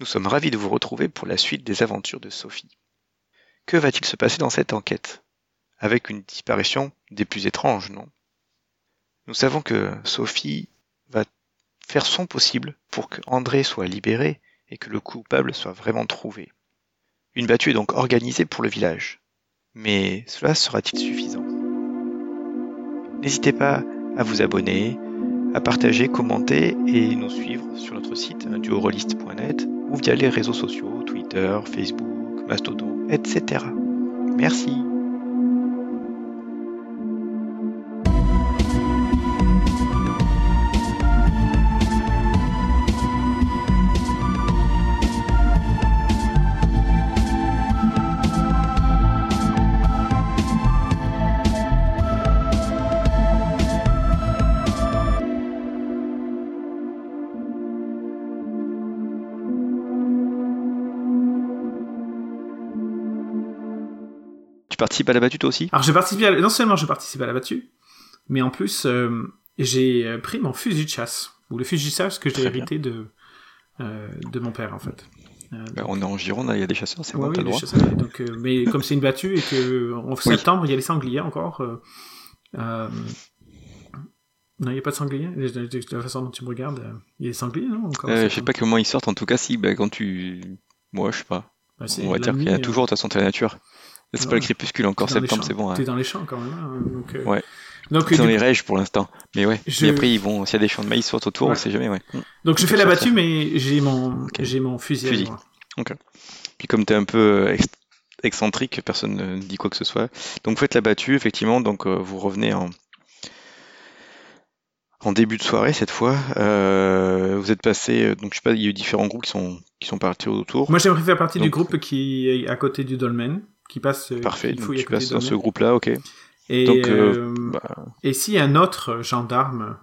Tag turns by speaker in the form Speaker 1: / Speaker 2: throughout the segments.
Speaker 1: Nous sommes ravis de vous retrouver pour la suite des aventures de Sophie. Que va-t-il se passer dans cette enquête? Avec une disparition des plus étranges, non? Nous savons que Sophie va faire son possible pour que André soit libéré et que le coupable soit vraiment trouvé. Une battue est donc organisée pour le village. Mais cela sera-t-il suffisant? N'hésitez pas à vous abonner, à partager, commenter et nous suivre sur notre site duorolist.net ou via les réseaux sociaux, Twitter, Facebook, Mastodon, etc. Merci. Participes à la battue toi aussi
Speaker 2: Alors à... non seulement je participe à la battue, mais en plus euh, j'ai euh, pris mon fusil de chasse ou le fusil de chasse que j'ai hérité de euh, de mon père en fait. Euh,
Speaker 1: Ben, On est en Gironde, il y a des chasseurs, c'est
Speaker 2: ouais,
Speaker 1: bon,
Speaker 2: oui,
Speaker 1: t'as le
Speaker 2: les
Speaker 1: droit.
Speaker 2: chasseurs, donc, euh, mais comme c'est une battue et que en
Speaker 1: Oui.
Speaker 2: septembre il y a les sangliers encore. euh, euh, non, il n'y a pas de sangliers. De, la façon dont tu me regardes, il y a des sangliers, non encore en
Speaker 1: Euh, je sais pas comment ils sortent, en tout cas si, ben, quand tu... Moi je sais pas.
Speaker 2: Bah,
Speaker 1: On va dire qu'il y a
Speaker 2: euh,
Speaker 1: toujours de toute façon de la nature. C'est pas le crépuscule encore, septembre c'est bon. hein.
Speaker 2: T'es dans les champs quand même. hein, donc, euh,
Speaker 1: Ouais.
Speaker 2: Donc, du
Speaker 1: dans les règes pour l'instant. Mais ouais.
Speaker 2: Je-
Speaker 1: Et après, ils vont, s'il y a des champs de maïs sortent autour,
Speaker 2: Ouais.
Speaker 1: on sait jamais, ouais. Mm.
Speaker 2: donc je
Speaker 1: Ok,
Speaker 2: fais la battue,
Speaker 1: ça.
Speaker 2: mais j'ai mon,
Speaker 1: Ok.
Speaker 2: j'ai mon fusil.
Speaker 1: Fusil.
Speaker 2: à moi.
Speaker 1: Puis comme t'es un peu euh, ex- excentrique, personne ne dit quoi que ce soit. Donc vous faites la battue, effectivement, donc euh, vous revenez en, en début de soirée cette fois. Euh, vous êtes passé, euh, donc je sais pas, il y a eu différents groupes qui sont, qui sont partis autour.
Speaker 2: Moi, j'aimerais faire partie du groupe qui est à côté du dolmen, qui passe. euh,
Speaker 1: Parfait,
Speaker 2: qui
Speaker 1: donc tu passes dans ce groupe-là, ok.
Speaker 2: Et,
Speaker 1: Donc, euh,
Speaker 2: euh,
Speaker 1: bah.
Speaker 2: et si un autre gendarme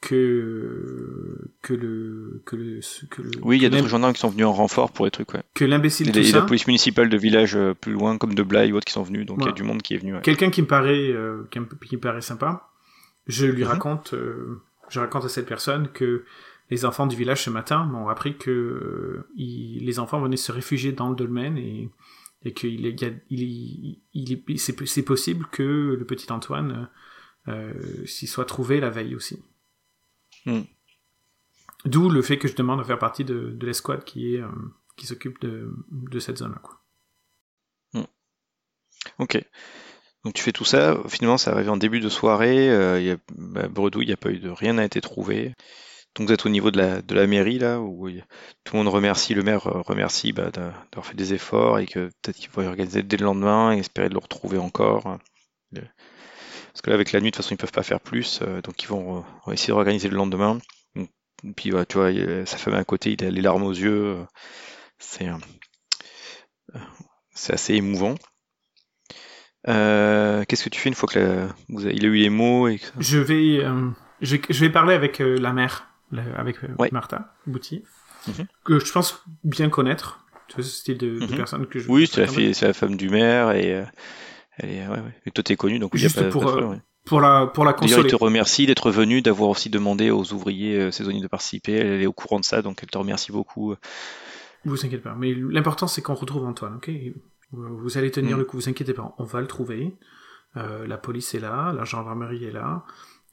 Speaker 2: que que le que le que le
Speaker 1: Oui, il y a d'autres gendarmes qui sont venus en renfort pour les trucs, ouais.
Speaker 2: que l'imbécile
Speaker 1: Et et la police municipale de village euh, plus loin, comme de Blaye ou autres qui sont venus, donc il y a du monde qui est venu, ouais.
Speaker 2: quelqu'un qui me paraît euh, qui, me, paraît sympa, je lui
Speaker 1: Mhm.
Speaker 2: raconte euh, je raconte à cette personne que les enfants du village ce matin m'ont appris que les enfants venaient se réfugier dans le dolmen et et qu'il il il est- il est- c'est possible que le petit Antoine euh, s'y soit trouvé la veille aussi.
Speaker 1: Hmm.
Speaker 2: D'où le fait que je demande à faire partie de, de l'escouade qui est euh, qui s'occupe de, de cette zone-là. quoi.
Speaker 1: Ok. Donc tu fais tout ça, finalement ça arrive en début de soirée, euh, il y a, bah, Bredouille, il n'y a pas eu de rien n'a été trouvé. Donc vous êtes au niveau de la, de la mairie là, où tout le monde remercie, le maire euh, remercie bah, d'a- d'avoir fait des efforts et que peut-être qu'il va y organiser dès le lendemain et espérer de le retrouver encore. Le- Parce que là avec la nuit de toute façon ils peuvent pas faire plus, euh, donc ils vont, euh, essayer de organiser le lendemain. Puis ouais, tu vois, sa femme à côté, il a les larmes aux yeux, euh, c'est euh, euh, c'est assez émouvant. Euh, Qu'est-ce que tu fais une fois que il a eu les mots et que...
Speaker 2: Je vais, euh, je, vais parler avec euh, la mère, avec euh,
Speaker 1: Ouais.
Speaker 2: Martha Bouty,
Speaker 1: Mhm.
Speaker 2: que je pense bien connaître. Ce style de, de
Speaker 1: Mhm.
Speaker 2: personne que je.
Speaker 1: Oui, c'est la, la femme du maire et euh, elle est, ouais, ouais. Et toi t'es connu donc y a
Speaker 2: Juste
Speaker 1: pas,
Speaker 2: pour,
Speaker 1: pas de
Speaker 2: euh,
Speaker 1: problème.
Speaker 2: Pour la, pour la
Speaker 1: D'ailleurs, il
Speaker 2: consoler.
Speaker 1: te remercie d'être venu, d'avoir aussi demandé aux ouvriers euh, saisonniers de participer. Elle est au courant de ça, donc elle te remercie beaucoup.
Speaker 2: Vous inquiétez pas. Mais l'important, c'est qu'on retrouve Antoine, ok? Vous allez tenir
Speaker 1: Mm.
Speaker 2: le coup, vous inquiétez pas. On va le trouver. Euh, la police est là, la gendarmerie est là.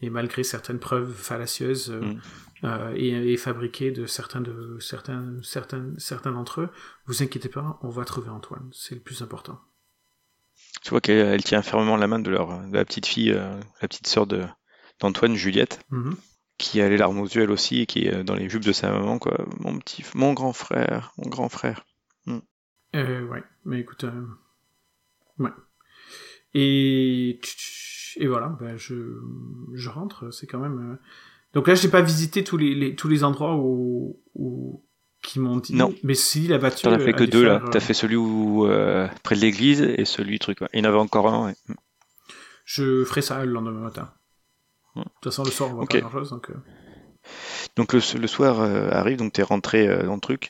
Speaker 2: Et malgré certaines preuves fallacieuses euh,
Speaker 1: Mm.
Speaker 2: euh, et, et fabriquées de certains de certains certains certains d'entre eux, vous inquiétez pas, on va trouver Antoine. C'est le plus important.
Speaker 1: Tu vois qu'elle elle tient fermement la main de, leur, de la petite fille, euh, la petite sœur de d'Antoine, Juliette,
Speaker 2: Mhm.
Speaker 1: qui a les larmes aux yeux elle aussi et qui est dans les jupes de sa maman, quoi. Mon petit, mon grand frère, mon grand frère.
Speaker 2: Euh, ouais, mais écoute, ouais. Et et voilà, ben je je rentre, c'est quand même. euh, Donc là, j'ai pas visité tous les, les- tous les endroits où, où qui m'ont dit.
Speaker 1: Non.
Speaker 2: Mais si la voiture.
Speaker 1: T'en as fait que
Speaker 2: allait
Speaker 1: deux là.
Speaker 2: faire, euh,
Speaker 1: T'as fait celui où euh, près de l'église et celui truc. ouais. Il y en avait encore un. ouais.
Speaker 2: Je ferai ça le lendemain matin.
Speaker 1: Hmm.
Speaker 2: De toute façon, le soir, on
Speaker 1: Ok.
Speaker 2: pas grand chose, donc. euh,
Speaker 1: Donc le, le soir euh, arrive, donc t'es rentré euh, dans le truc.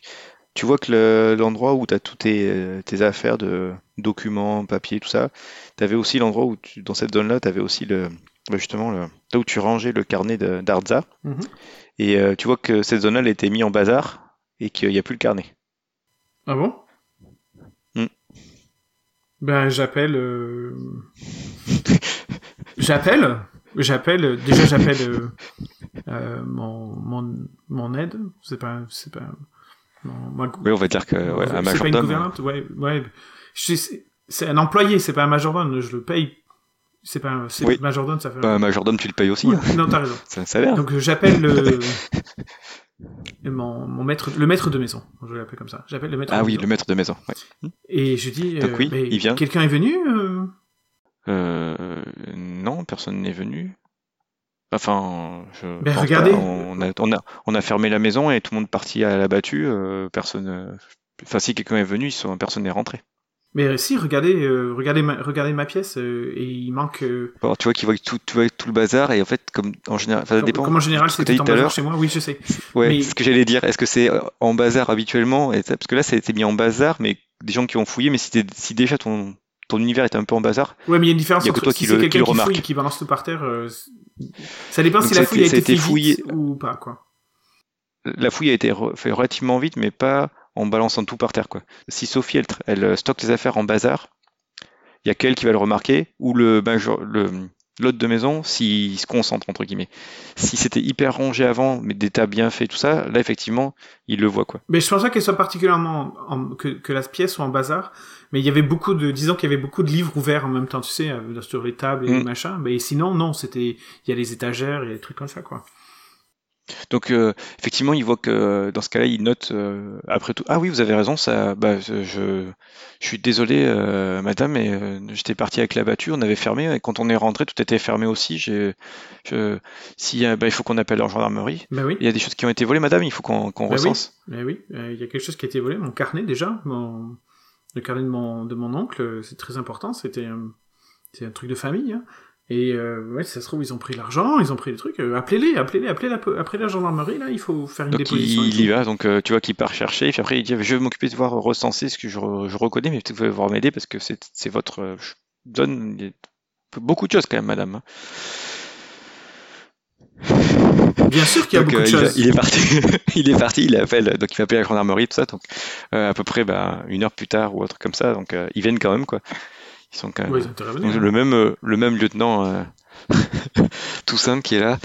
Speaker 1: Tu vois que le- l'endroit où t'as tous tes, euh, tes affaires de documents, papiers, tout ça, t'avais aussi l'endroit où tu, dans cette zone-là, t'avais aussi le, bah, justement le, là où tu rangeais le carnet d'Arza.
Speaker 2: Mhm.
Speaker 1: Et euh, tu vois que cette zone-là, elle était mise en bazar. et qu'il n'y a plus le carnet.
Speaker 2: Ah bon?
Speaker 1: Hmm.
Speaker 2: Ben j'appelle. euh, j'appelle. J'appelle. Déjà j'appelle euh, euh, mon, mon mon aide. C'est pas c'est pas. ma-
Speaker 1: Oui, on va dire que ouais,
Speaker 2: pas une gouvernante. Ouais ouais. C'est un employé. C'est pas un majordome. Je le paye. C'est pas un c'est
Speaker 1: Oui.
Speaker 2: majordome. Ça fait.
Speaker 1: Bah, un majordome, tu le payes aussi.
Speaker 2: Ouais,
Speaker 1: hein.
Speaker 2: non t'as raison.
Speaker 1: Ça s'avère.
Speaker 2: Donc euh, j'appelle le mon, mon maître le maître de maison. Je vais l'appeler comme ça. J'appelle le maître.
Speaker 1: Ah
Speaker 2: de
Speaker 1: oui,
Speaker 2: maison.
Speaker 1: le maître de maison. ouais.
Speaker 2: Et je dis.
Speaker 1: Donc
Speaker 2: euh,
Speaker 1: oui, il vient.
Speaker 2: Quelqu'un est venu. euh?
Speaker 1: Euh, non, personne n'est venu. Enfin, je
Speaker 2: Ben, regardez.
Speaker 1: pas. On a, on, a, on a fermé la maison et tout le monde parti à la battue. personne. Enfin, si quelqu'un est venu, personne n'est rentré.
Speaker 2: Mais si, regardez, euh, regardez, ma, regardez ma pièce euh, et il manque. euh,
Speaker 1: Alors, tu vois qu'ils voient tout, tu vois tout le bazar et en fait, comme en général, ça dépend.
Speaker 2: comme en général,
Speaker 1: que
Speaker 2: c'était en
Speaker 1: tout à
Speaker 2: bazar
Speaker 1: l'heure.
Speaker 2: chez moi. Oui, je sais.
Speaker 1: Ouais,
Speaker 2: Mais-
Speaker 1: c'est ce que j'allais dire. Est-ce que c'est euh, en bazar habituellement? Et Parce que là, ça a été mis en bazar, mais des gens qui ont fouillé. Mais si, t'es- si déjà ton, ton univers est un peu en bazar,
Speaker 2: Ouais, mais il y a une différence
Speaker 1: Il y a que
Speaker 2: entre
Speaker 1: toi
Speaker 2: si
Speaker 1: qui
Speaker 2: c'est
Speaker 1: le- qui
Speaker 2: quelqu'un
Speaker 1: le
Speaker 2: qui, fouille qui balance tout par terre. euh, ça dépend
Speaker 1: Donc
Speaker 2: si la fouille a
Speaker 1: été-
Speaker 2: été,
Speaker 1: ça a été
Speaker 2: faite vite
Speaker 1: fouillé-
Speaker 2: ou pas, quoi.
Speaker 1: la fouille a été fait relativement vite, mais pas en balançant tout par terre. Quoi. Si Sophie, elle, elle euh, stocke les affaires en bazar, il y a qu'elle qui va le remarquer, ou le major- le l'hôte de maison, s'il se concentre, entre guillemets. Si c'était hyper rangé avant, mais des tas bien faits, tout ça, là, effectivement, il le voit. Quoi.
Speaker 2: Mais je pense pas qu'elle soit particulièrement en- que, que la pièce soit en bazar, mais il y avait beaucoup de, disons qu'il y avait beaucoup de livres ouverts en même temps, tu sais, euh, sur les tables et
Speaker 1: Mm.
Speaker 2: les machins. Mais sinon, non, c'était, il y a les étagères et des trucs comme ça, quoi.
Speaker 1: Donc, euh, effectivement, il voit que dans ce cas-là, il note euh, après tout. Ah oui, vous avez raison, ça. Bah, je, je suis désolé, euh, madame, mais j'étais parti avec la battue, on avait fermé. Et quand on est rentré, tout était fermé aussi. J'ai, je, si, bah, il faut qu'on appelle la gendarmerie.
Speaker 2: Oui.
Speaker 1: Il y a des choses qui ont été volées, madame, il faut qu'on recense.
Speaker 2: Oui, il y a quelque chose qui a été volé, mon carnet déjà, mon, le carnet de mon, de mon oncle, c'est très important, c'était c'est un truc de famille. Hein. Et euh, ouais, si ça se trouve, ils ont pris l'argent, ils ont pris les trucs. euh, appelez-les, appelez-les, appelez la, appelez la gendarmerie, là, il faut faire une
Speaker 1: Donc
Speaker 2: déposition.
Speaker 1: il, il y va, donc euh, tu vois qu'il part chercher, et puis après il dit je vais m'occuper de voir recenser ce que je, je reconnais, mais peut-être que vous allez devoir m'aider parce que c'est c'est votre. euh, je donne beaucoup de choses quand même, madame.
Speaker 2: Bien sûr qu'il y a
Speaker 1: Donc,
Speaker 2: beaucoup
Speaker 1: euh,
Speaker 2: de
Speaker 1: il, va-
Speaker 2: choses.
Speaker 1: il est parti, il est parti, il appelle, donc il va appeler la gendarmerie, tout ça, donc euh, à peu près bah, une heure plus tard ou un truc comme ça, donc euh, ils viennent quand même quoi. Ils sont quand même.
Speaker 2: Ouais.
Speaker 1: Donc, le même euh, le même lieutenant euh, Toussaint qui est là.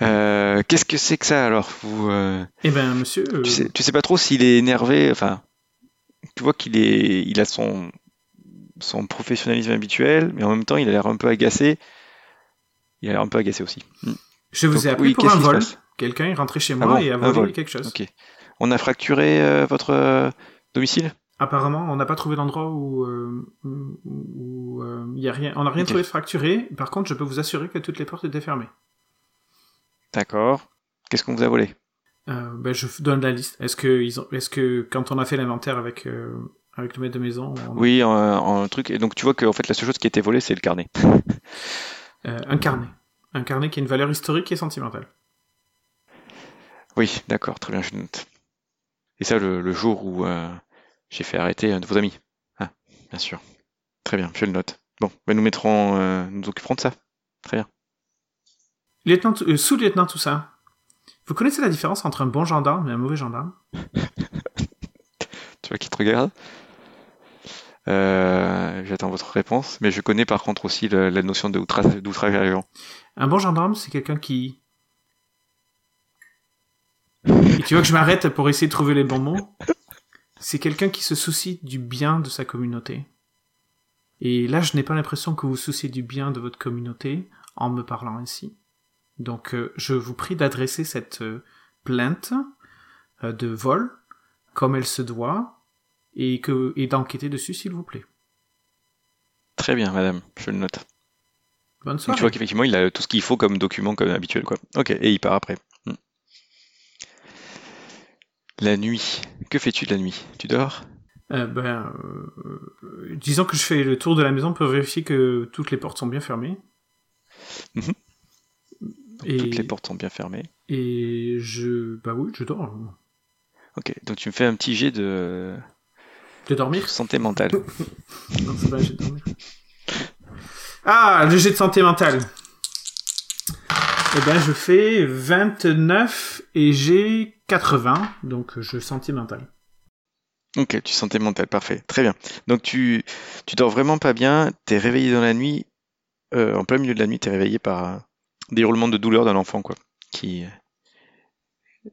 Speaker 1: Euh, Qu'est-ce que c'est que ça alors vous, euh,
Speaker 2: Eh ben, monsieur, euh,
Speaker 1: tu, sais, tu sais pas trop s'il est énervé, enfin, tu vois qu'il est, il a son, son professionnalisme habituel, mais en même temps il a l'air un peu agacé. Il a l'air un peu agacé aussi. Hmm.
Speaker 2: je vous ai
Speaker 1: donc,
Speaker 2: appelé
Speaker 1: oui,
Speaker 2: pour un vol. Quelqu'un est rentré chez
Speaker 1: Ah
Speaker 2: moi
Speaker 1: bon,
Speaker 2: et a volé
Speaker 1: vol.
Speaker 2: quelque chose.
Speaker 1: Ok. On a fracturé votre domicile?
Speaker 2: Apparemment, on n'a pas trouvé l'endroit où euh, où- où, euh, il y a rien. On n'a rien
Speaker 1: Ok.
Speaker 2: trouvé de fracturé. Par contre, je peux vous assurer que toutes les portes étaient fermées.
Speaker 1: D'accord. Qu'est-ce qu'on vous a volé?
Speaker 2: Euh, ben, je vous donne la liste. Est-ce que ils ont, est-ce que quand on a fait l'inventaire avec euh, avec le maître de maison, on-
Speaker 1: Oui, en, en truc. Et donc tu vois que en fait la seule chose qui a été volée c'est le carnet.
Speaker 2: euh, un carnet, un carnet qui a une valeur historique et sentimentale.
Speaker 1: Oui, d'accord, très bien, je note. Et ça le, le jour où euh, j'ai fait arrêter un de vos amis. Ah, bien sûr. Très bien, je le note. Bon, ben nous mettrons, euh, nous occuperons de ça. Très bien.
Speaker 2: Lieutenant, euh, sous-lieutenant tout ça. Vous connaissez la différence entre un bon gendarme et un mauvais gendarme?
Speaker 1: Tu vois qui te regarde? Euh, J'attends votre réponse, mais je connais par contre aussi le- la notion outrage, d'outrage à l'agent.
Speaker 2: Un bon gendarme, c'est quelqu'un qui. Et tu vois que je m'arrête pour essayer de trouver les bons mots? C'est quelqu'un qui se soucie du bien de sa communauté. Et là, je n'ai pas l'impression que vous souciez du bien de votre communauté en me parlant ainsi. Donc, euh, je vous prie d'adresser cette euh, plainte euh, de vol comme elle se doit et que et d'enquêter dessus, s'il vous plaît.
Speaker 1: Très bien, madame, je le note.
Speaker 2: Bonne
Speaker 1: Donc
Speaker 2: soirée.
Speaker 1: tu vois qu'effectivement, il a tout ce qu'il faut comme document, comme habituel, quoi. Ok, et il part après. La nuit. Que fais-tu de la nuit? Tu dors?
Speaker 2: Euh, ben, euh, disons que je fais le tour de la maison pour vérifier que toutes les portes sont bien fermées.
Speaker 1: Mhm.
Speaker 2: Et,
Speaker 1: Toutes les portes sont bien fermées.
Speaker 2: et je, bah oui, je dors.
Speaker 1: Ok, donc tu me fais un petit jet de
Speaker 2: De dormir?
Speaker 1: santé mentale.
Speaker 2: Non, c'est pas un jet de dormir. Ah, le jet de santé mentale. Eh ben, je fais 29 et j'ai 80, donc je sentimental.
Speaker 1: Ok, tu sentimental, parfait, très bien. Donc tu, tu dors vraiment pas bien, t'es réveillé dans la nuit, euh, en plein milieu de la nuit, t'es réveillé par euh, des hurlements de douleur d'un enfant, quoi. Qui,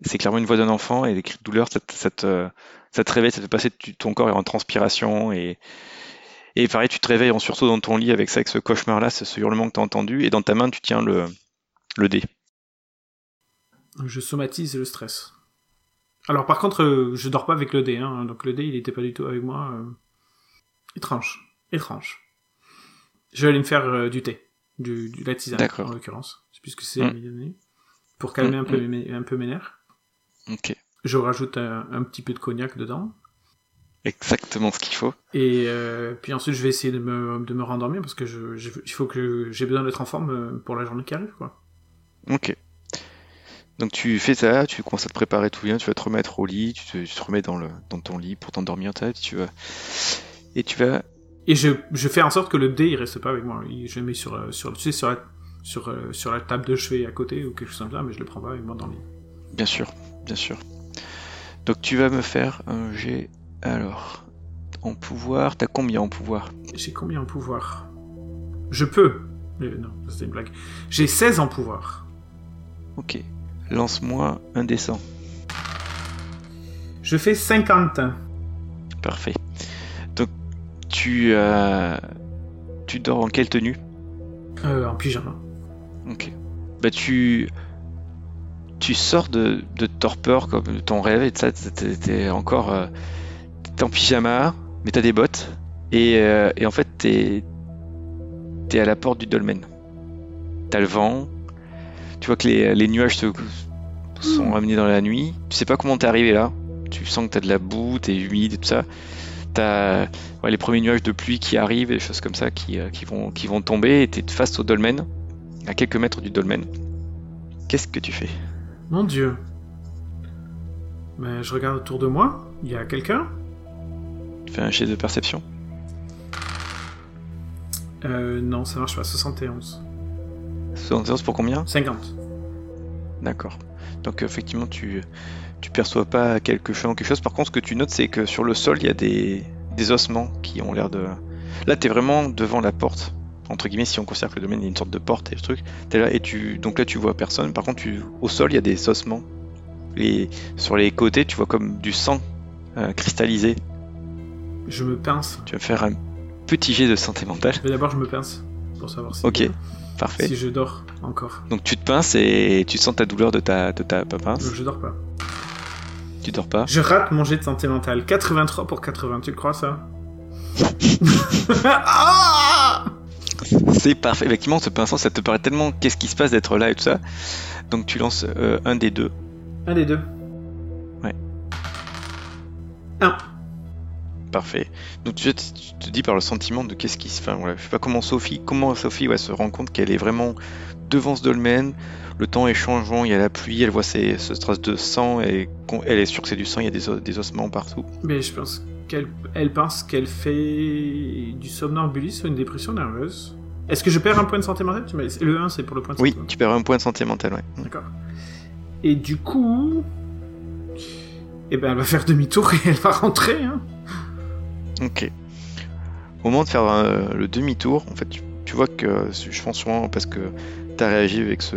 Speaker 1: c'est clairement une voix d'un enfant et les cris de douleur, ça, te- ça te, ça te réveille, ça te fait passer tu- ton corps est en transpiration et, et pareil, tu te réveilles en sursaut dans ton lit avec ça, avec ce cauchemar-là, ce, ce hurlement que t'as entendu et dans ta main tu tiens le, le dé.
Speaker 2: Je somatise le stress. Alors par contre, euh, je dors pas avec le dé, hein, donc le dé il était pas du tout avec moi. euh. Étrange, étrange. Je vais aller me faire euh, du thé, du, du la tisane en l'occurrence, puisque c'est
Speaker 1: Mm.
Speaker 2: de nuit, pour calmer
Speaker 1: Mm,
Speaker 2: un peu mes, un peu mes nerfs.
Speaker 1: Ok,
Speaker 2: Je rajoute un, un petit peu de cognac dedans.
Speaker 1: exactement ce qu'il faut.
Speaker 2: Et euh, puis ensuite, je vais essayer de me, de me rendormir parce que je, je- il faut que j'ai besoin d'être en forme pour la journée qui arrive, quoi.
Speaker 1: Ok. Donc tu fais ça, tu commences à te préparer tout bien, tu vas te remettre au lit, tu te, tu te remets dans, le, dans ton lit pour t'endormir, tu vas, et tu vas
Speaker 2: Et je, je fais en sorte que le dé il reste pas avec moi. Je le mets sur, euh, sur, tu sais, sur, la, sur, euh, sur la table de chevet à côté ou quelque chose comme ça, mais je le prends pas avec moi dans le lit.
Speaker 1: Bien sûr, bien sûr. Donc tu vas me faire un jet. Alors, en pouvoir, t'as combien en pouvoir?
Speaker 2: J'ai combien en pouvoir? Je peux. Euh, non, c'était une blague. J'ai 16 en pouvoir.
Speaker 1: Ok. Lance-moi un dessin.
Speaker 2: Je fais 50.
Speaker 1: Parfait. Donc tu euh, tu dors en quelle tenue?
Speaker 2: Euh, en pyjama.
Speaker 1: Ok. Bah tu tu sors de, de torpeur comme de ton rêve et de ça t'es encore euh, t'es en pyjama mais t'as des bottes et, euh, et en fait t'es t'es à la porte du dolmen. T'as le vent, tu vois que les, les nuages se, sont ramenés dans la nuit. Tu sais pas comment t'es arrivé là. Tu sens que t'as de la boue, t'es humide et tout ça. T'as ouais, les premiers nuages de pluie qui arrivent et des choses comme ça qui, euh, qui, vont, qui vont tomber et t'es face au dolmen, à quelques mètres du dolmen. Qu'est-ce que tu fais?
Speaker 2: Mon dieu. Mais je regarde autour de moi. Il y a quelqu'un?
Speaker 1: Tu fais un jet de perception
Speaker 2: euh, Non, ça marche pas. 71.
Speaker 1: 71 pour combien?
Speaker 2: 50.
Speaker 1: D'accord. Donc effectivement, tu tu perçois pas quelque chose, quelque chose. Par contre, ce que tu notes, c'est que sur le sol, il y a des, des ossements qui ont l'air de. Là, t'es vraiment devant la porte. Entre guillemets, si on considère que le domaine est une sorte de porte et ce truc, t'es là et tu. Donc là, tu vois personne. Par contre, tu... au sol, il y a des ossements. Et sur les côtés, tu vois comme du sang euh, cristallisé.
Speaker 2: Je me pince.
Speaker 1: Tu vas faire un petit jet de santé mentale.
Speaker 2: Mais d'abord, je me pince. Pour savoir si,
Speaker 1: Ok, parfait.
Speaker 2: si je dors encore.
Speaker 1: Donc tu te pinces et tu sens ta douleur de ta, de ta pince.
Speaker 2: Donc, je dors pas.
Speaker 1: Tu dors pas.
Speaker 2: Je rate mon jet de santé mentale. 83 pour 80. Tu le crois, ça? Ah
Speaker 1: C'est parfait. Effectivement, ce pinceau, ça te paraît tellement qu'est-ce qui se passe d'être là et tout ça. Donc tu lances euh, un des deux.
Speaker 2: Un des deux.
Speaker 1: Ouais.
Speaker 2: Un.
Speaker 1: Parfait. Donc tu, te- dis par le sentiment de qu'est-ce qui se fait. Voilà. Je sais pas comment Sophie, comment Sophie ouais, se rend compte qu'elle est vraiment devant ce dolmen. Le temps est changeant, il y a la pluie, elle voit ces, ce trace de sang et elle est sûre que c'est du sang, il y a des, os- des ossements partout.
Speaker 2: Mais je pense qu'elle elle pense qu'elle fait du somnambulisme ou une dépression nerveuse. Est-ce que je perds un point de santé mentale Tu m'as dit- Le 1, c'est pour le point de
Speaker 1: Oui,
Speaker 2: santé
Speaker 1: tu perds un point de santé mentale, ouais.
Speaker 2: D'accord. Et du coup... Eh ben, elle va faire demi-tour et elle va rentrer, hein.
Speaker 1: Ok. Au moment de faire euh, le demi-tour, en fait, tu, tu vois que je pense sûrement parce que tu as réagi avec ce,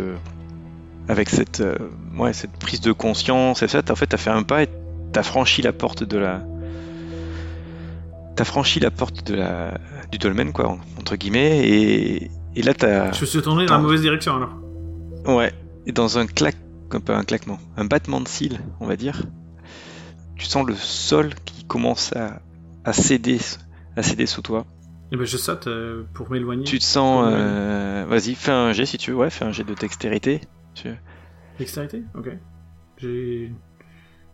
Speaker 1: avec cette, euh, ouais, cette prise de conscience et ça, t'as- en fait, t'as fait un pas et t'as franchi la porte de la, t'as franchi la porte de la, du dolmen quoi, entre guillemets, et, et là t'as,
Speaker 2: Je suis tourné dans la mauvaise direction, alors.
Speaker 1: ouais, et dans un clac, un peu un claquement, un battement de cils, on va dire, tu sens le sol qui commence à, à céder, à céder sous toi.
Speaker 2: Eh ben, je saute euh, pour m'éloigner.
Speaker 1: Tu te sens. Euh, Vas-y, fais un jet si tu veux. Ouais, fais un jet de dextérité. Tu-
Speaker 2: Dextérité Ok. J'ai...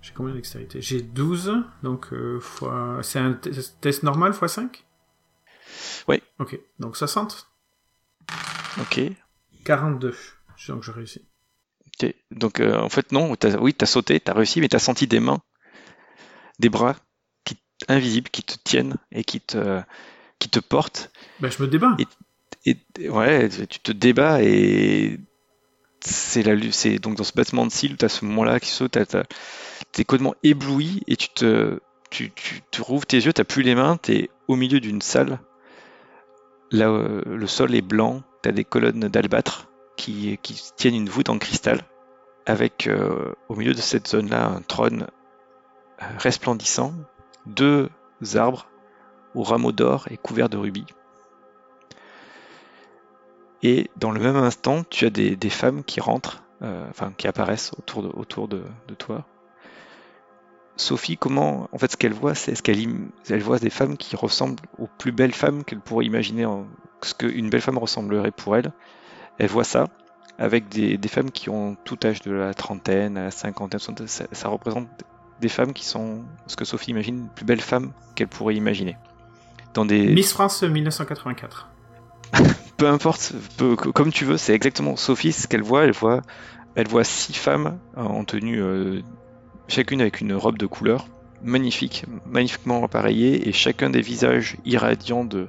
Speaker 2: J'ai combien de dextérité? J'ai 12, donc euh, fois... C'est un test normal fois 5
Speaker 1: Oui.
Speaker 2: Ok, donc 60
Speaker 1: Ok.
Speaker 2: 42. Donc je réussis.
Speaker 1: ok. Donc, en fait, non. t'as- Oui, t'as sauté, t'as réussi, mais t'as senti des mains, des bras invisibles qui te tiennent et qui te, qui te portent.
Speaker 2: Ben, je me débat.
Speaker 1: Et- Et ouais, tu te débats et c'est la c'est donc dans ce battement de cils, tu as ce moment-là qui saute, tu es complètement ébloui et tu te tu, tu, tu rouvres tes yeux, tu plus les mains, tu es au milieu d'une salle. Là, euh, le sol est blanc, tu as des colonnes d'albâtre qui, qui, tiennent une voûte en cristal, avec euh, au milieu de cette zone-là un trône euh, resplendissant, deux arbres aux rameaux d'or et couverts de rubis. Et dans le même instant, tu as des, femmes qui rentrent, enfin qui apparaissent autour de, toi, Sophie, comment, en fait, ce qu'elle voit, c'est ce qu'elle elle voit des femmes qui ressemblent aux plus belles femmes qu'elle pourrait imaginer, ce qu'une belle femme ressemblerait pour elle. Elle voit ça avec des, femmes qui ont tout âge de la trentaine à la cinquantaine. Ça, représente des femmes qui sont ce que Sophie imagine, les plus belles femmes qu'elle pourrait imaginer.
Speaker 2: Dans des... Miss France 1984.
Speaker 1: peu importe, comme tu veux, c'est exactement Sophie, ce qu'elle voit. Elle voit, elle voit six femmes en tenue euh, chacune avec une robe de couleur magnifique, magnifiquement appareillée, et chacun des visages irradiants de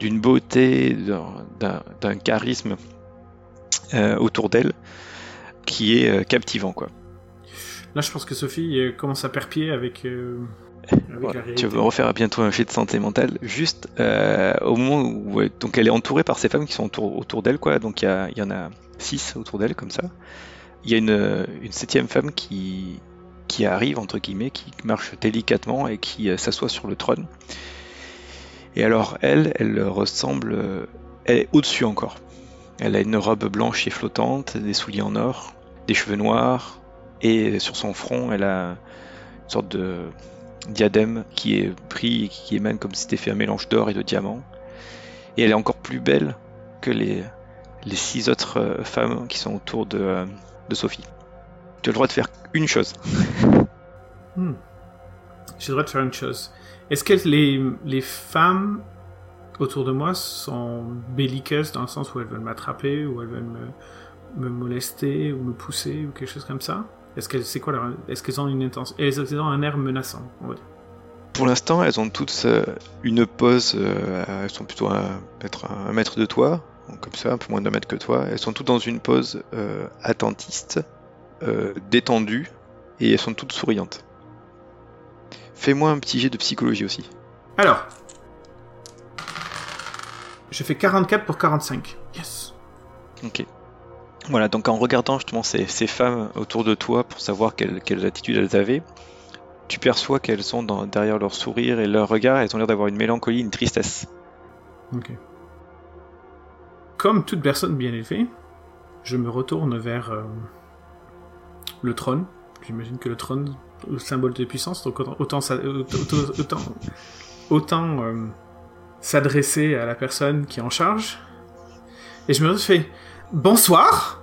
Speaker 1: d'une beauté, d'un charisme euh, autour d'elle qui est euh, captivant quoi.
Speaker 2: Là, je pense que Sophie euh, commence à perpier avec.
Speaker 1: tu vas refaire bientôt un jet de santé mentale. Juste au moment où donc elle est entourée par ces femmes qui sont autour, autour d'elle quoi. Donc il y, y, en a six autour d'elle comme ça il y a une, septième femme qui, qui arrive, entre guillemets, qui marche délicatement et qui euh, s'assoit sur le trône. Et alors, elle, elle ressemble. Euh, elle est au-dessus encore. Elle a une robe blanche et flottante, des souliers en or, des cheveux noirs, et sur son front, elle a une sorte de diadème qui est pris et qui émane comme si c'était fait un mélange d'or et de diamant. Et elle est encore plus belle que les, six autres euh, femmes qui sont autour de, de Sophie. Tu as le droit de faire une chose.
Speaker 2: Hmm. J'ai le droit de faire une chose. Est-ce que les, les femmes autour de moi sont belliqueuses dans le sens où elles veulent m'attraper ou elles veulent me, me, molester ou me pousser ou quelque chose comme ça? Est-ce qu'elles c'est quoi est-ce qu'elles ont une intention Elles ont un air menaçant,
Speaker 1: Pour l'instant, elles ont toutes euh, une pose. Euh, elles sont plutôt à être un mètre de toi, comme ça, un peu moins d'un mètre que toi. Elles sont toutes dans une pose euh, attentiste, euh, détendue, et elles sont toutes souriantes. Fais-moi un petit jet de psychologie aussi.
Speaker 2: Alors, je fais 44 pour 45. Yes.
Speaker 1: Ok. Voilà, donc en regardant justement ces, femmes autour de toi pour savoir quelle, attitude elles avaient, tu perçois qu'elles sont derrière leur sourire et leur regard, elles ont l'air d'avoir une mélancolie, une tristesse.
Speaker 2: Ok. Comme toute personne bien élevée, je me retourne vers euh, le trône. J'imagine que le trône, le symbole de puissance, donc autant, autant, euh, s'adresser à la personne qui est en charge. Et je me fais Bonsoir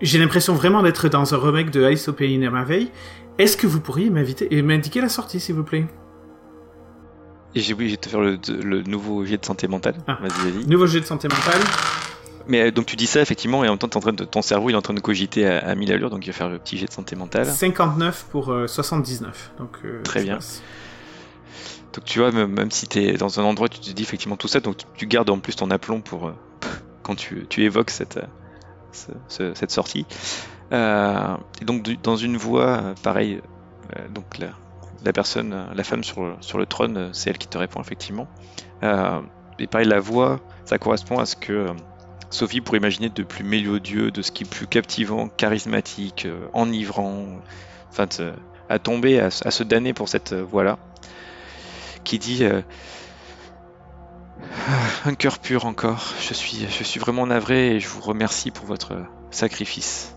Speaker 2: J'ai l'impression vraiment d'être dans un remake de Alice au pays des merveilles. Est-ce que vous pourriez m'inviter et m'indiquer la sortie, s'il vous plaît?
Speaker 1: Et j'ai oublié de te faire le, nouveau jet de santé mentale.
Speaker 2: Ah. Vas-y, vas-y. Nouveau jet de santé mentale.
Speaker 1: Mais euh, donc tu dis ça effectivement et en même temps es en train de, ton cerveau il est en train de cogiter à, à 1000 allures donc il va faire le petit jet de santé mentale.
Speaker 2: 59 pour 79. Euh, donc, euh,
Speaker 1: Très bien. Donc tu vois même, si tu es dans un endroit tu te dis effectivement tout ça donc tu, gardes en plus ton aplomb pour quand tu, évoques cette, sortie. et donc dans une voie pareil donc là la personne, la femme sur, le trône, c'est elle qui te répond effectivement. Euh, et pareil, la voix, ça correspond à ce que euh, Sophie pourrait imaginer de plus mélodieux, de ce qui est plus captivant, charismatique, euh, enivrant, enfin, à tomber, à, se damner pour cette voix-là, qui dit un cœur pur encore. Je suis, je suis vraiment navré et je vous remercie pour votre sacrifice.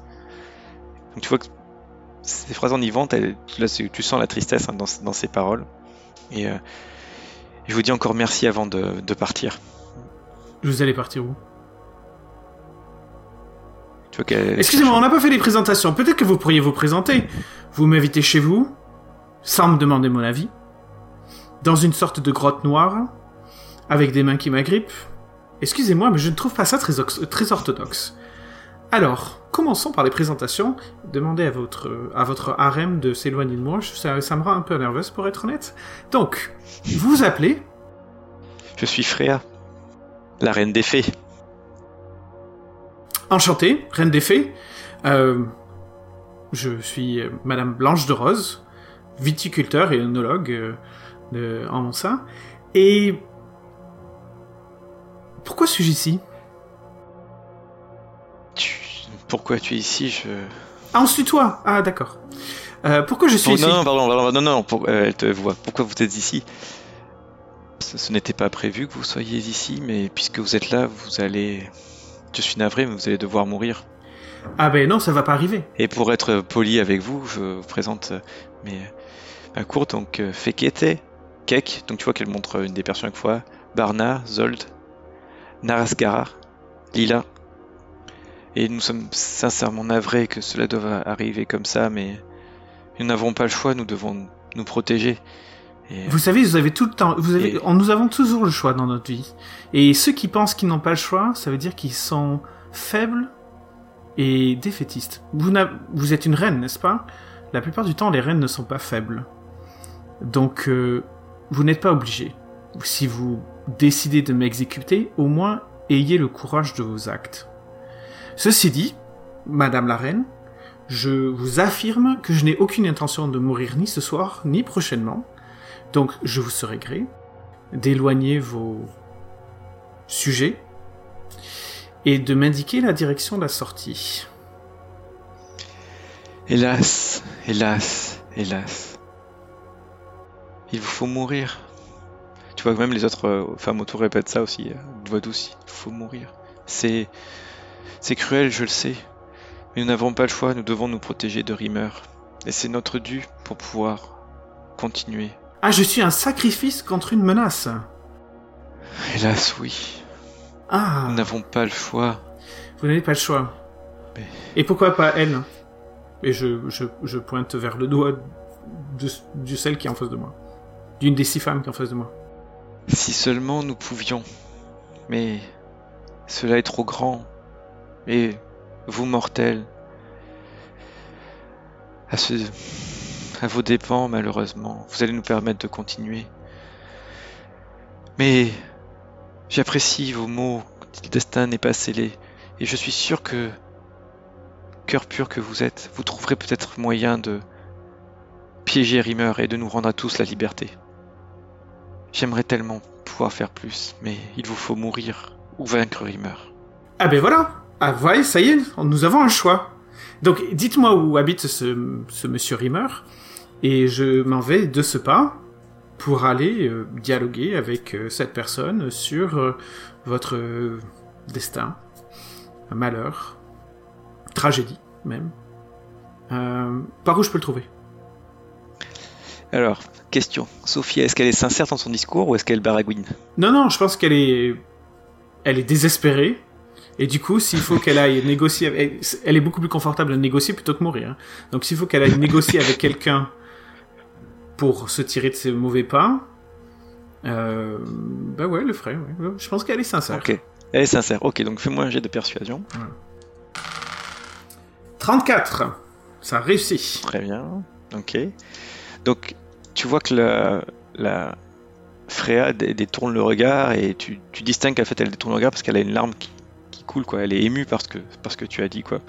Speaker 1: Donc tu vois que ces phrases enivantes, là, tu sens la tristesse hein, dans, dans, ces paroles. Et euh, je vous dis encore merci avant de, de partir.
Speaker 2: Vous allez partir où? Excusez-moi, on n'a pas fait les présentations. Peut-être que vous pourriez vous présenter. Vous m'invitez chez vous, sans me demander mon avis, dans une sorte de grotte noire, avec des mains qui m'agrippent. Excusez-moi, mais je ne trouve pas ça très, très orthodoxe. Alors, commençons par les présentations. Demandez à votre, à votre harem de s'éloigner de moi, ça, ça, me rend un peu nerveuse pour être honnête. Donc, vous vous appelez
Speaker 1: Je suis Freya, la reine des fées.
Speaker 2: Enchanté, reine des fées. Euh, je suis euh, Madame Blanche de Rose, viticulteur et œnologue euh, en mon sein. Et pourquoi suis-je ici?
Speaker 1: Tu- Pourquoi tu es ici je...
Speaker 2: Ah, on se tutoie. Ah, d'accord. Euh, pourquoi je suis
Speaker 1: Oh,
Speaker 2: ici?
Speaker 1: non, non, pardon, pardon, non, non, pour- euh, elle te voit. Pourquoi vous êtes ici? Ce, ce n'était pas prévu que vous soyez ici, mais puisque vous êtes là, vous allez... Je suis navré, mais vous allez devoir mourir.
Speaker 2: Ah ben non, ça va pas arriver.
Speaker 1: Et pour être poli avec vous, je vous présente euh, mes, ma cour, donc euh, Fekete, Kek, donc tu vois qu'elle montre une des personnes à chaque fois, Barna, Zold, Narasgara, Lila. Et nous sommes sincèrement navrés que cela doive arriver comme ça, mais nous n'avons pas le choix, nous devons nous protéger. Et,
Speaker 2: Vous savez, vous avez tout le temps. Vous avez,
Speaker 1: Et-
Speaker 2: nous avons toujours le choix dans notre vie. Et ceux qui pensent qu'ils n'ont pas le choix, ça veut dire qu'ils sont faibles et défaitistes. Vous, vous êtes une reine, n'est-ce pas? La plupart du temps, les reines ne sont pas faibles. Donc, euh, vous n'êtes pas obligé. Si vous décidez de m'exécuter, au moins ayez le courage de vos actes. Ceci dit, Madame la reine, je vous affirme que je n'ai aucune intention de mourir ni ce soir, ni prochainement. Donc, je vous serai gré d'éloigner vos sujets et de m'indiquer la direction de la sortie.
Speaker 1: hélas, hélas, hélas. Il vous faut mourir. Tu vois que même les autres euh, femmes autour répètent ça aussi, euh, de voix douce, il faut mourir. C'est... C'est cruel, je le sais. Mais nous n'avons pas le choix, nous devons nous protéger de Rimmer. Et c'est notre dû pour pouvoir continuer.
Speaker 2: Ah, je suis un sacrifice contre une menace.
Speaker 1: Hélas, oui.
Speaker 2: Ah,
Speaker 1: Nous n'avons pas le choix.
Speaker 2: vous n'avez pas le choix.
Speaker 1: Mais-
Speaker 2: Et pourquoi pas elle? Et je, je, je pointe vers le doigt de, de celle qui est en face de moi. D'une des six femmes qui est en face de moi.
Speaker 1: Si seulement nous pouvions. Mais cela est trop grand. Et vous, mortels, à, à vos dépens, malheureusement, vous allez nous permettre de continuer. Mais j'apprécie vos mots, le destin n'est pas scellé. Et je suis sûr que, cœur pur que vous êtes, vous trouverez peut-être moyen de piéger Rimmer et de nous rendre à tous la liberté. J'aimerais tellement pouvoir faire plus, mais il vous faut mourir ou vaincre Rimmer.
Speaker 2: Ah ben voilà Ah ouais, ça y est, nous avons un choix. Donc dites-moi où habite ce, monsieur Rimmer, et je m'en vais de ce pas pour aller euh, dialoguer avec euh, cette personne sur euh, votre destin, malheur, tragédie même. Par où je peux le trouver?
Speaker 1: Alors, question. Sophie, est-ce qu'elle est sincère dans son discours ou est-ce qu'elle baragouine
Speaker 2: Non, non, je pense qu'elle est, elle est désespérée. Et du coup, s'il faut qu'elle aille négocier, avec... elle est beaucoup plus confortable de négocier plutôt que mourir. hein. Donc, s'il faut qu'elle aille négocier avec quelqu'un pour se tirer de ses mauvais pas, euh, bah ouais, le ferait. ouais. Je pense qu'elle est sincère.
Speaker 1: Ok. Elle est sincère. Ok, donc fais-moi un jet de persuasion.
Speaker 2: 34, ça réussit.
Speaker 1: Très bien. Ok. Donc, tu vois que la, Freya dé- détourne le regard et tu, distingues qu'en fait elle détourne le regard parce qu'elle a une larme qui, coule, quoi. Elle est émue parce que, parce que tu as dit, quoi.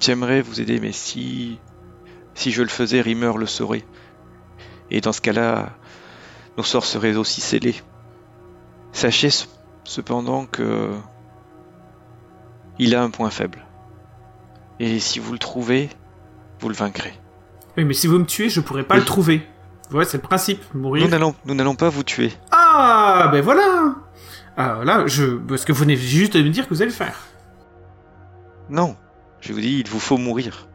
Speaker 1: J'aimerais vous aider, mais si, si je le faisais, Rimmer le saurait. Et dans ce cas-là, nos sorts seraient aussi scellés. Sachez ce- cependant que il a un point faible. Et si vous le trouvez, vous le vaincrez.
Speaker 2: Oui, mais si vous me tuez, je pourrais pas
Speaker 1: Oui.
Speaker 2: le trouver. Ouais, c'est le principe, mourir.
Speaker 1: Nous n'allons, pas vous tuer.
Speaker 2: Ah, ben voilà Ah, là, je... Parce que vous venez juste de me dire que vous allez le faire.
Speaker 1: Non, je vous dis, il vous faut mourir.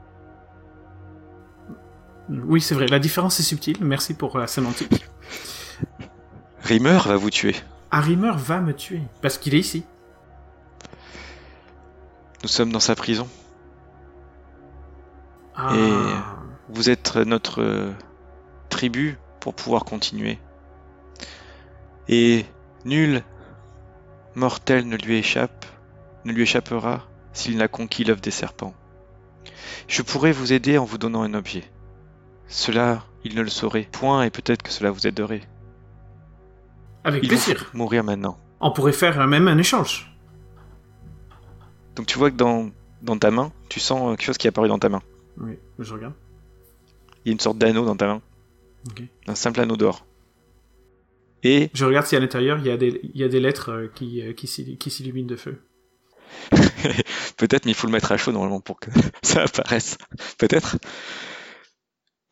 Speaker 2: Oui, c'est vrai, la différence est subtile, merci pour la sémantique.
Speaker 1: Rimmer va vous tuer.
Speaker 2: Harrimer va me tuer, parce qu'il est ici.
Speaker 1: Nous sommes dans sa prison.
Speaker 2: Ah.
Speaker 1: Et- Vous êtes notre euh, tribu pour pouvoir continuer. Et nul mortel ne lui échappe, ne lui échappera s'il n'a conquis l'œuf des serpents. Je pourrais vous aider en vous donnant un objet. Cela, il ne le saurait point et peut-être que cela vous aiderait.
Speaker 2: Avec
Speaker 1: Il
Speaker 2: plaisir.
Speaker 1: mourir maintenant.
Speaker 2: On pourrait faire euh, même un échange.
Speaker 1: Donc tu vois que dans, dans ta main, tu sens quelque chose qui est apparu dans ta main.
Speaker 2: Oui, je regarde.
Speaker 1: Il y a une sorte d'anneau dans ta main. Un simple anneau d'or. Et
Speaker 2: Je regarde si à l'intérieur il y a des, il y a des lettres euh, qui, euh, qui s'illu- qui s'illuminent de feu.
Speaker 1: peut-être, mais il faut le mettre à chaud normalement pour que ça apparaisse. Peut-être.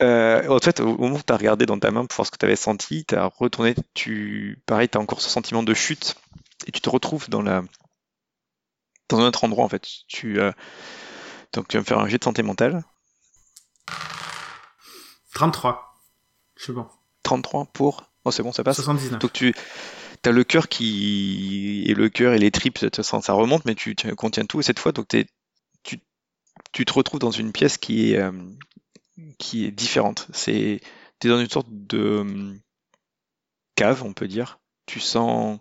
Speaker 1: Euh, en fait, au au moment où tu as regardé dans ta main pour voir ce que tu avais senti, tu as retourné, tu, pareil, tu as encore ce sentiment de chute et tu te retrouves dans la, dans un autre endroit en fait. Tu, euh, donc tu vas me faire un jet de santé mentale.
Speaker 2: 33. Je suis bon.
Speaker 1: 33 pour. Oh, c'est bon, ça passe.
Speaker 2: 79.
Speaker 1: Donc tu as le cœur qui et le cœur et les tripes, ça, ça- remonte, mais tu, tu contiens tout. Et cette fois, donc t'es- tu, tu te retrouves dans une pièce qui est euh, qui est différente. C'est t'es dans une sorte de euh, cave, on peut dire. Tu sens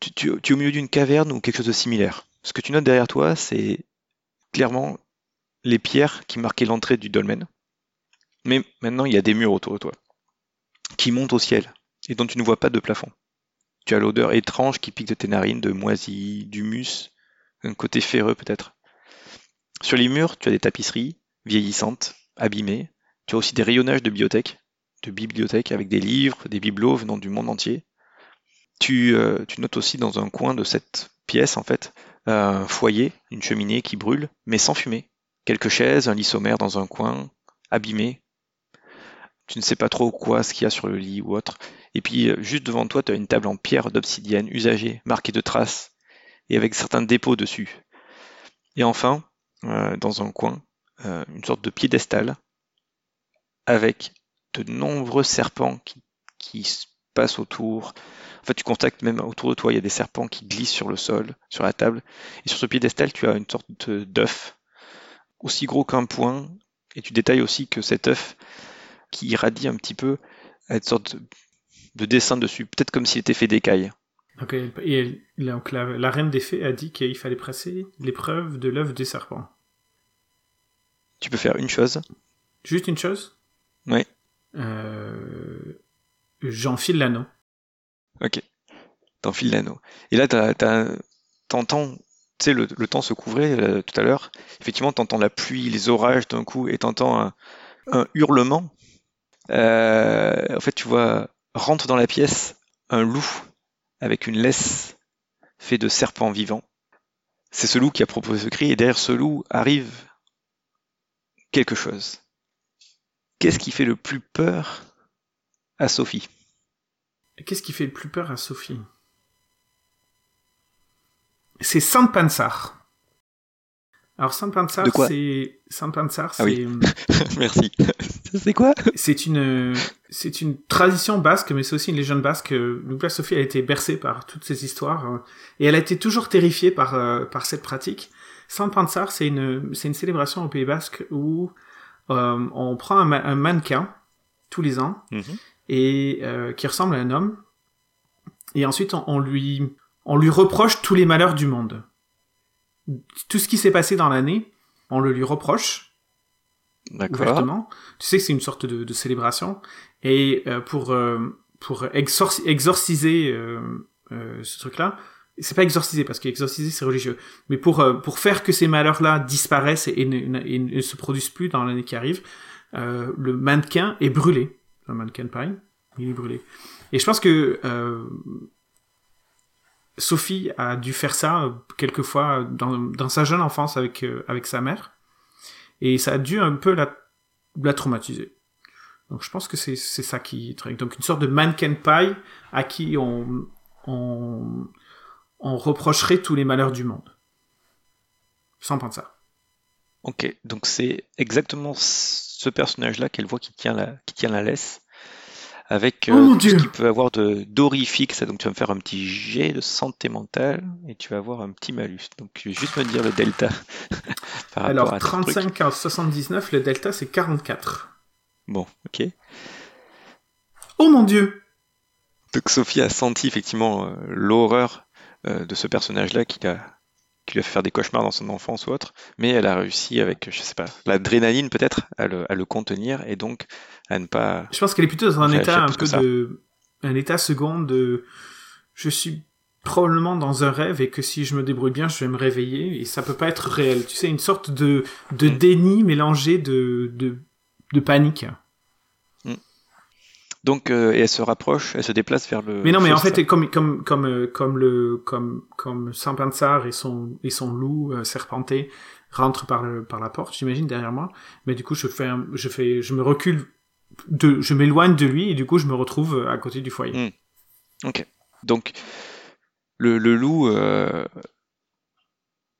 Speaker 1: tu, tu- tu es au milieu d'une caverne ou quelque chose de similaire. Ce que tu notes derrière toi, c'est clairement les pierres qui marquaient l'entrée du dolmen. Mais maintenant, il y a des murs autour de toi qui montent au ciel et dont tu ne vois pas de plafond. Tu as l'odeur étrange qui pique de tes narines, de moisie, d'humus, un côté ferreux peut-être. Sur les murs, tu as des tapisseries vieillissantes, abîmées. Tu as aussi des rayonnages de bibliothèques, de bibliothèques avec des livres, des bibelots venant du monde entier. Tu, euh, notes aussi dans un coin de cette pièce, en fait, un foyer, une cheminée qui brûle, mais sans fumée. Quelques chaises, un lit sommaire dans un coin, abîmé. Tu ne sais pas trop quoi, ce qu'il y a sur le lit ou autre. Et puis, euh, juste devant toi, tu as une table en pierre d'obsidienne usagée, marquée de traces, et avec certains dépôts dessus. Et enfin, euh, dans un coin, euh, une sorte de piédestal, avec de nombreux serpents qui, qui se passent autour. En fait, tu constates même autour de toi, il y a des serpents qui glissent sur le sol, sur la table. Et sur ce piédestal, tu as une sorte d'œuf, aussi gros qu'un poing, et tu détailles aussi que cet œuf, qui irradie un petit peu, une sorte de, de dessin dessus, peut-être comme s'il était fait d'écailles.
Speaker 2: Ok, et donc la, la reine des fées a dit qu'il fallait presser l'épreuve de l'œuf des serpents.
Speaker 1: Tu peux faire une chose.
Speaker 2: Juste une chose?
Speaker 1: Ouais.
Speaker 2: Euh, J'enfile l'anneau.
Speaker 1: Ok. T'enfiles l'anneau. Et là, t'entends, tu sais, le, le temps se couvrait euh, tout à l'heure. Effectivement, t'entends la pluie, les orages d'un coup, et t'entends un, un hurlement. Euh, en fait, tu vois, rentre dans la pièce un loup avec une laisse faite de serpents vivants. C'est ce loup qui a proposé ce cri, et derrière ce loup arrive quelque chose. Qu'est-ce qui fait le plus peur à Sophie?
Speaker 2: Qu'est-ce qui fait le plus peur à Sophie? C'est Saint Pansar. Alors Saint Pansar, c'est Saint Pansar,
Speaker 1: Ah oui. Merci. C'est quoi?
Speaker 2: C'est une c'est une tradition basque, mais c'est aussi une légende basque. Donc là, Sophie a été bercée par toutes ces histoires euh, et elle a été toujours terrifiée par euh, par cette pratique. Saint Pansar, c'est une c'est une célébration au Pays Basque où euh, on prend un, ma- un mannequin tous les ans
Speaker 1: Mhm.
Speaker 2: et euh, qui ressemble à un homme. Et ensuite, on, on lui, on lui reproche tous les malheurs du monde. Tout ce qui s'est passé dans l'année, on le lui reproche
Speaker 1: D'accord.
Speaker 2: Tu sais que c'est une sorte de, de célébration. Et euh, pour, euh, pour exorci- exorciser euh, euh, ce truc-là, c'est pas exorciser parce qu'exorciser c'est religieux, mais pour, euh, pour faire que ces malheurs-là disparaissent et, ne, ne- et ne se produisent plus dans l'année qui arrive, euh, le mannequin est brûlé. Un mannequin pareil, il est brûlé. Et je pense que euh, Sophie a dû faire ça euh, quelquefois dans, dans sa jeune enfance avec, euh, avec sa mère. Et ça a dû un peu la, traumatiser. Donc je pense que c'est ça qui est donc une sorte de mannequin pie à qui on, on, reprocherait tous les malheurs du monde. Sans penser ça.
Speaker 1: Ok, donc c'est exactement ce personnage-là qu'elle voit qui tient la laisse, avec
Speaker 2: Oh
Speaker 1: euh, tout ce
Speaker 2: Dieu.
Speaker 1: qui peut avoir de d'horrifique. Ça, donc tu vas me faire un petit jet de santé mentale et tu vas avoir un petit malus. Donc je vais juste me dire le delta par
Speaker 2: Alors
Speaker 1: à ton truc.
Speaker 2: 35 15 79, le delta c'est 44.
Speaker 1: Bon, ok.
Speaker 2: Oh mon dieu
Speaker 1: Donc Sophie a senti effectivement euh, l'horreur euh, de ce personnage-là qui a qui lui a fait faire des cauchemars dans son enfance ou autre, mais elle a réussi avec, je sais pas, l'adrénaline peut-être à le, à le contenir et donc à ne pas
Speaker 2: Je pense qu'elle est plutôt dans un état un peu de... Un état second de... Je suis probablement dans un rêve et que si je me débrouille bien, je vais me réveiller et ça peut pas être réel. Tu sais, une sorte de, de
Speaker 1: Mm.
Speaker 2: déni mélangé de, de, de panique.
Speaker 1: Donc, euh, et elle se rapproche, elle se déplace vers le.
Speaker 2: Mais non, mais en fait, comme, comme, comme, euh, comme le, comme, comme Saint-Pansar et son, et son loup euh, serpenté rentrent par le, par la porte, j'imagine, derrière moi. Mais du coup, je fais, un- je fais, je me recule de, je m'éloigne de lui et du coup, je me retrouve à côté du foyer.
Speaker 1: Ok. Donc, le, le loup, euh,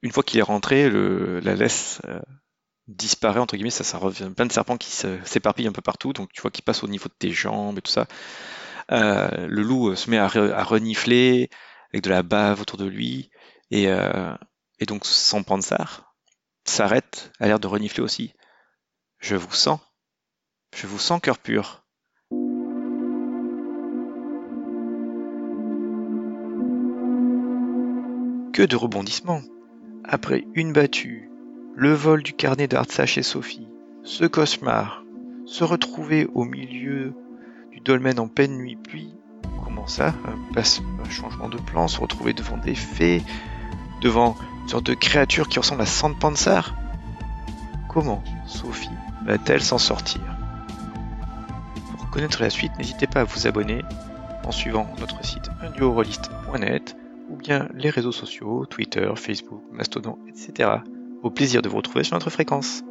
Speaker 1: une fois qu'il est rentré, le, la laisse euh, disparaît, entre guillemets, ça, ça revient. Plein de serpents qui s'éparpillent un peu partout, donc tu vois qu'ils passent au niveau de tes jambes et tout ça. Euh, le loup euh, se met à, re- à renifler avec de la bave autour de lui, et, euh, et donc son pansar s'arrête, a l'air de renifler aussi. Je vous sens. Je vous sens cœur pur. Que de rebondissements Après une battue, le vol du carnet d'Artsach et Sophie, ce cauchemar, se retrouver au milieu du dolmen en pleine nuit, puis, comment ça, un, changement de plan, se retrouver devant des fées, devant une sorte de créature qui ressemble à Sandpansar Comment Sophie va-t-elle s'en sortir? Pour connaître la suite, n'hésitez pas à vous abonner en suivant notre site unduorolist.net ou bien les réseaux sociaux, Twitter, Facebook, Mastodon, etc. Au plaisir de vous retrouver sur notre fréquence.